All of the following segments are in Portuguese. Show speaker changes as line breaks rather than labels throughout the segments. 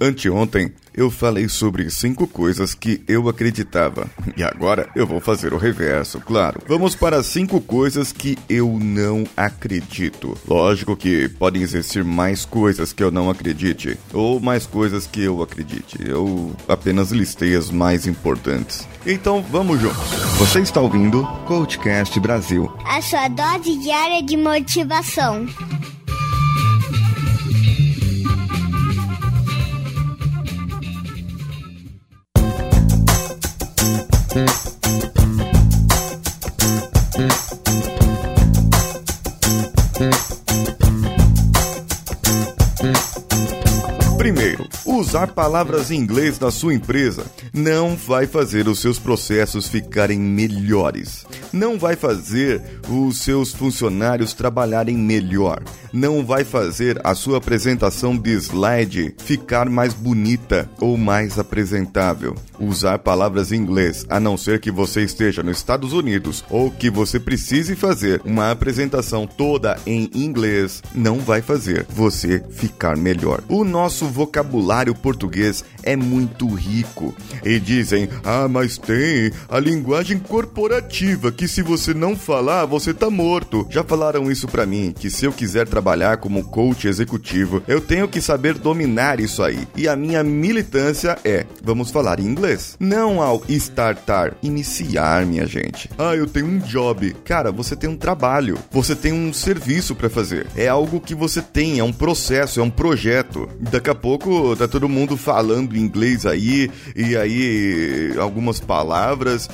Anteontem eu falei sobre cinco coisas que eu acreditava. E agora eu vou fazer o reverso, claro. Vamos para cinco coisas que eu não acredito. Lógico que podem existir mais coisas que eu não acredite, ou mais coisas que eu acredite. Eu apenas listei as mais importantes. Então vamos juntos. Você está ouvindo Coachcast Brasil
a sua dose diária de motivação.
Primeiro, usar palavras em inglês na sua empresa não vai fazer os seus processos ficarem melhores. Não vai fazer os seus funcionários trabalharem melhor. Não vai fazer a sua apresentação de slide ficar mais bonita ou mais apresentável. Usar palavras em inglês, a não ser que você esteja nos Estados Unidos ou que você precise fazer uma apresentação toda em inglês, não vai fazer você ficar melhor. O nosso vocabulário português é muito rico. E dizem: "Ah, mas tem a linguagem corporativa que se você não falar, você tá morto". Já falaram isso para mim, que se eu quiser trabalhar como coach executivo, eu tenho que saber dominar isso aí. E a minha militância é: vamos falar em inglês. Não ao startar, iniciar, minha gente. Ah, eu tenho um job. Cara, você tem um trabalho, você tem um serviço para fazer. É algo que você tem, é um processo, é um projeto. Daqui a pouco tá todo mundo falando inglês aí, e aí algumas palavras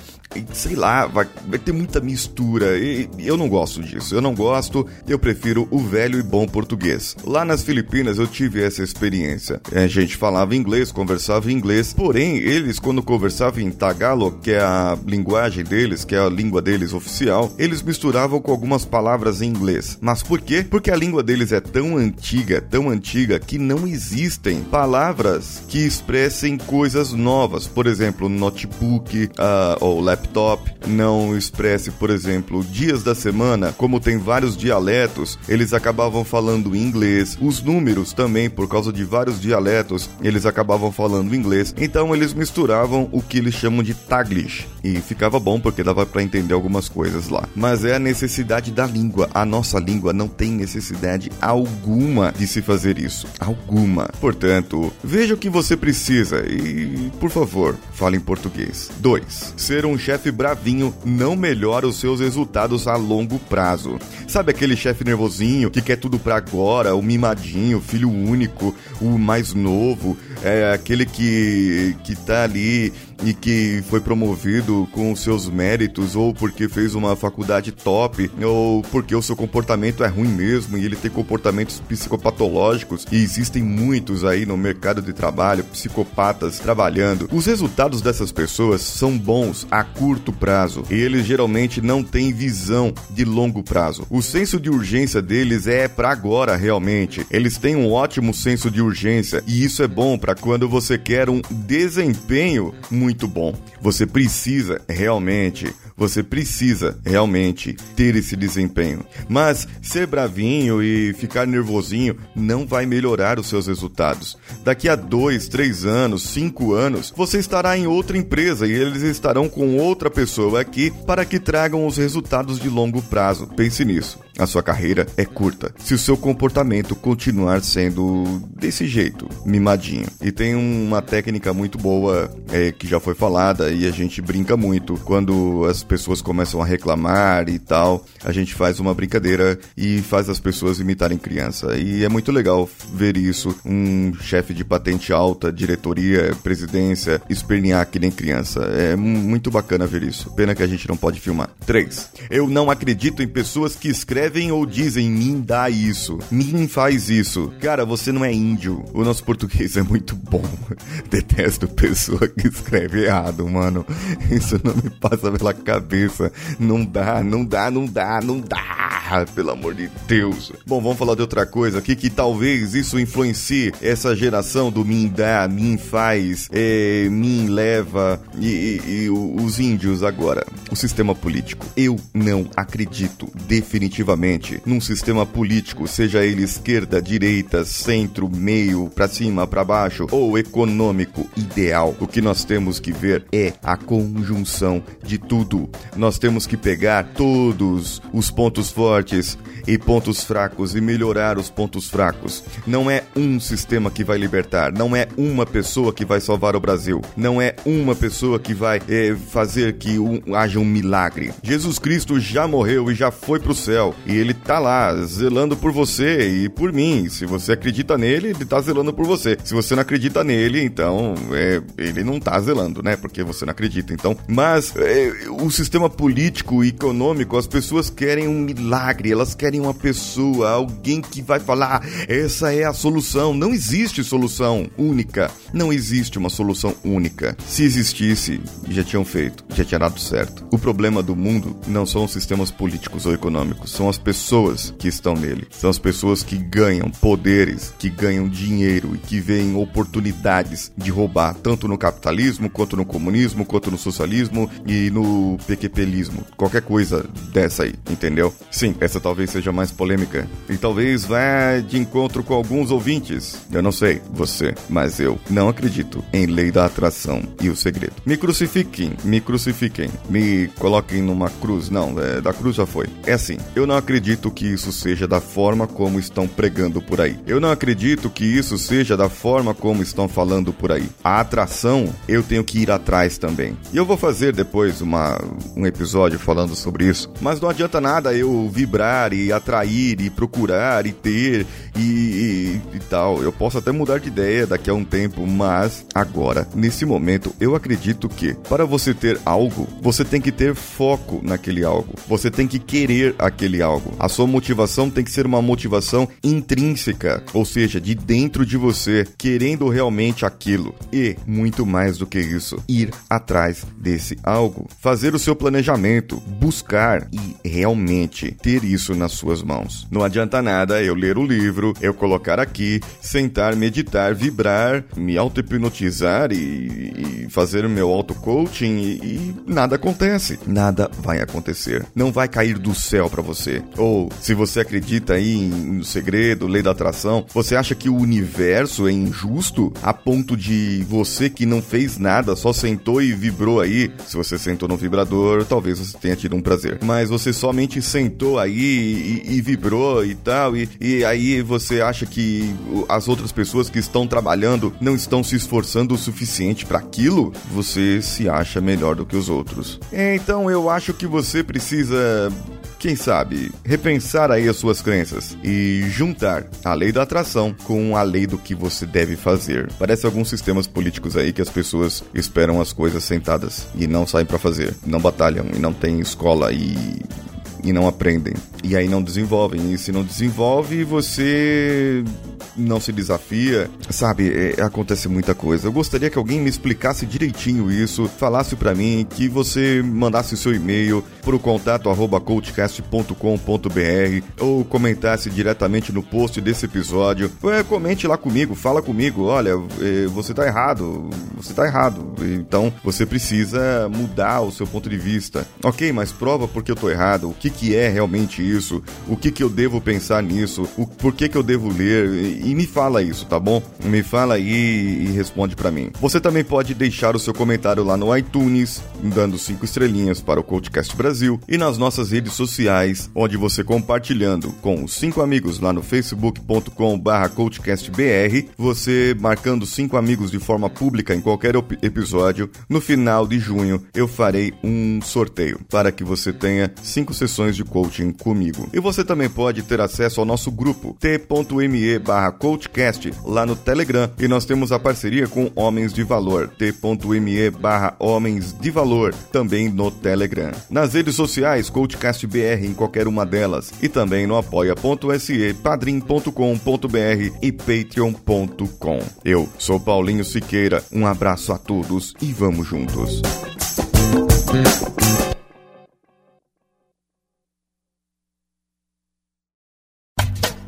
sei lá, vai, vai, ter muita mistura. E eu não gosto disso. Eu não gosto, eu prefiro o velho e bom português. Lá nas Filipinas eu tive essa experiência. A gente falava inglês, conversava inglês, porém, eles, quando conversavam em Tagalog, que é a linguagem deles, que é a língua deles oficial, eles misturavam com algumas palavras em inglês. Mas por quê? Porque a língua deles é tão antiga, tão antiga, que não existem palavras que expressem coisas novas. Por exemplo, notebook uh, ou laptop laptop não expresse, por exemplo, dias da semana, como tem vários dialetos, eles acabavam falando inglês. Os números também, por causa de vários dialetos, eles acabavam falando inglês. Então eles misturavam o que eles chamam de taglish. E ficava bom porque dava para entender algumas coisas lá. Mas é a necessidade da língua. A nossa língua não tem necessidade alguma de se fazer isso. Alguma. Portanto, veja o que você precisa e, por favor, fale em português. 2. Ser um chefe bravinho não melhora os seus resultados a longo prazo. Sabe aquele chefe nervosinho que quer tudo para agora, o mimadinho, filho único, o mais novo, é aquele que que tá ali e que foi promovido com seus méritos ou porque fez uma faculdade top ou porque o seu comportamento é ruim mesmo e ele tem comportamentos psicopatológicos e existem muitos aí no mercado de trabalho, psicopatas trabalhando. Os resultados dessas pessoas são bons a curto prazo e eles geralmente não têm visão de longo prazo. O senso de urgência deles é para agora realmente. Eles têm um ótimo senso de urgência e isso é bom para quando você quer um desempenho muito bom. Você precisa realmente você precisa realmente ter esse desempenho. Mas ser bravinho e ficar nervosinho não vai melhorar os seus resultados. Daqui a dois, três anos, cinco anos, você estará em outra empresa e eles estarão com outra pessoa aqui para que tragam os resultados de longo prazo. Pense nisso. A sua carreira é curta. Se o seu comportamento continuar sendo desse jeito, mimadinho. E tem uma técnica muito boa é, que já foi falada e a gente brinca muito quando as pessoas começam a reclamar e tal, a gente faz uma brincadeira e faz as pessoas imitarem criança. E é muito legal ver isso, um chefe de patente alta, diretoria, presidência, espernear que nem criança. É muito bacana ver isso. Pena que a gente não pode filmar. 3. Eu não acredito em pessoas que escrevem ou dizem mim dá isso, mim faz isso. Cara, você não é índio. O nosso português é muito bom. Detesto pessoa que escreve errado, mano. Isso não me passa pela cabeça. Não dá, não dá, não dá, não dá. Ah, pelo amor de Deus. Bom, vamos falar de outra coisa aqui que talvez isso influencie essa geração do mim dá, mim faz, é, mim leva e, e, e os índios agora. O sistema político. Eu não acredito definitivamente num sistema político, seja ele esquerda, direita, centro, meio, para cima, para baixo ou econômico ideal. O que nós temos que ver é a conjunção de tudo. Nós temos que pegar todos os pontos fortes e pontos fracos e melhorar os pontos fracos. Não é um sistema que vai libertar, não é uma pessoa que vai salvar o Brasil, não é uma pessoa que vai é, fazer que um, haja um milagre. Jesus Cristo já morreu e já foi para o céu e ele tá lá zelando por você e por mim. Se você acredita nele, ele tá zelando por você. Se você não acredita nele, então é, ele não tá zelando, né? Porque você não acredita. Então, mas é, o sistema político e econômico, as pessoas querem um milagre, elas querem uma pessoa, alguém que vai falar, essa é a solução. Não existe solução única. Não existe uma solução única. Se existisse, já tinham feito, já tinha dado certo. O problema do mundo não são os sistemas políticos ou econômicos, são as pessoas que estão nele. São as pessoas que ganham poderes, que ganham dinheiro e que veem oportunidades de roubar, tanto no capitalismo, quanto no comunismo, quanto no socialismo e no PQPlismo. Qualquer coisa dessa aí, entendeu? Sim, essa talvez seja mais polêmica e talvez vá de encontro com alguns ouvintes. Eu não sei, você, mas eu não acredito em lei da atração e o segredo. Me crucifiquem, me crucifiquem, me coloquem numa cruz. Não, é, da cruz já foi. É assim, eu não acredito que isso seja da forma como estão pregando por aí. Eu não acredito que isso seja da forma como estão falando por aí. A atração, eu tenho que ir atrás também. E eu vou fazer depois uma, um episódio falando sobre isso. Mas não adianta nada eu vibrar e atrair e procurar e ter e, e, e, tal. Eu posso até mudar de ideia daqui a um tempo, mas agora, nesse momento, eu acredito que para você ter algo, você tem que ter foco naquele algo. Você tem que querer aquele algo. A sua motivação tem que ser uma motivação intrínseca, ou seja, de dentro de você, querendo realmente aquilo. E, muito mais do que isso, ir atrás desse algo. Fazer o seu planejamento, buscar e realmente ter isso na sua suas mãos. Não adianta nada eu ler o livro, eu colocar aqui, sentar, meditar, vibrar, me auto-hipnotizar e, e, fazer o meu auto-coaching e, e nada acontece. Nada vai acontecer. Não vai cair do céu para você. Ou, se você acredita aí no segredo, lei da atração, você acha que o universo é injusto a ponto de você que não fez nada, só sentou e vibrou aí? Se você sentou no vibrador, talvez você tenha tido um prazer. Mas você somente sentou aí e, vibrou e tal, e, e aí você acha que as outras pessoas que estão trabalhando não estão se esforçando o suficiente para aquilo, você se acha melhor do que os outros. Então eu acho que você precisa quem sabe, repensar aí as suas crenças e juntar a lei da atração com a lei do que você deve fazer. Parece alguns sistemas políticos aí que as pessoas esperam as coisas sentadas e não saem para fazer, não batalham e não tem escola e e não aprendem. E aí não desenvolvem. E se não desenvolve, você não se desafia, sabe? É, acontece muita coisa. Eu gostaria que alguém me explicasse direitinho isso, falasse para mim, que você mandasse o seu e-mail para o contato arroba coachcast.com.br ou comentasse diretamente no post desse episódio. É, comente lá comigo, fala comigo, olha, é, você tá errado, você tá errado. Então você precisa mudar o seu ponto de vista. Ok, mas prova porque eu tô errado. O que, que é realmente isso? O que, que eu devo pensar nisso? O, por que, que eu devo ler? E, me fala isso, tá bom? Me fala aí e responde para mim. Você também pode deixar o seu comentário lá no iTunes, dando cinco estrelinhas para o Coachcast Brasil e nas nossas redes sociais, onde você compartilhando com os cinco amigos lá no facebook.com/coachcastbr, você marcando cinco amigos de forma pública em qualquer episódio, no final de junho eu farei um sorteio para que você tenha cinco sessões de coaching comigo. E você também pode ter acesso ao nosso grupo t.me/coachcast lá no Telegram e nós temos a parceria com Homens de Valor t.me/homens de valor também no Telegram. Nas redes sociais Coachcast BR em qualquer uma delas e também no apoia.se, padrim.com.br e patreon.com. Eu sou Paulinho Siqueira. Um abraço a todos e vamos juntos.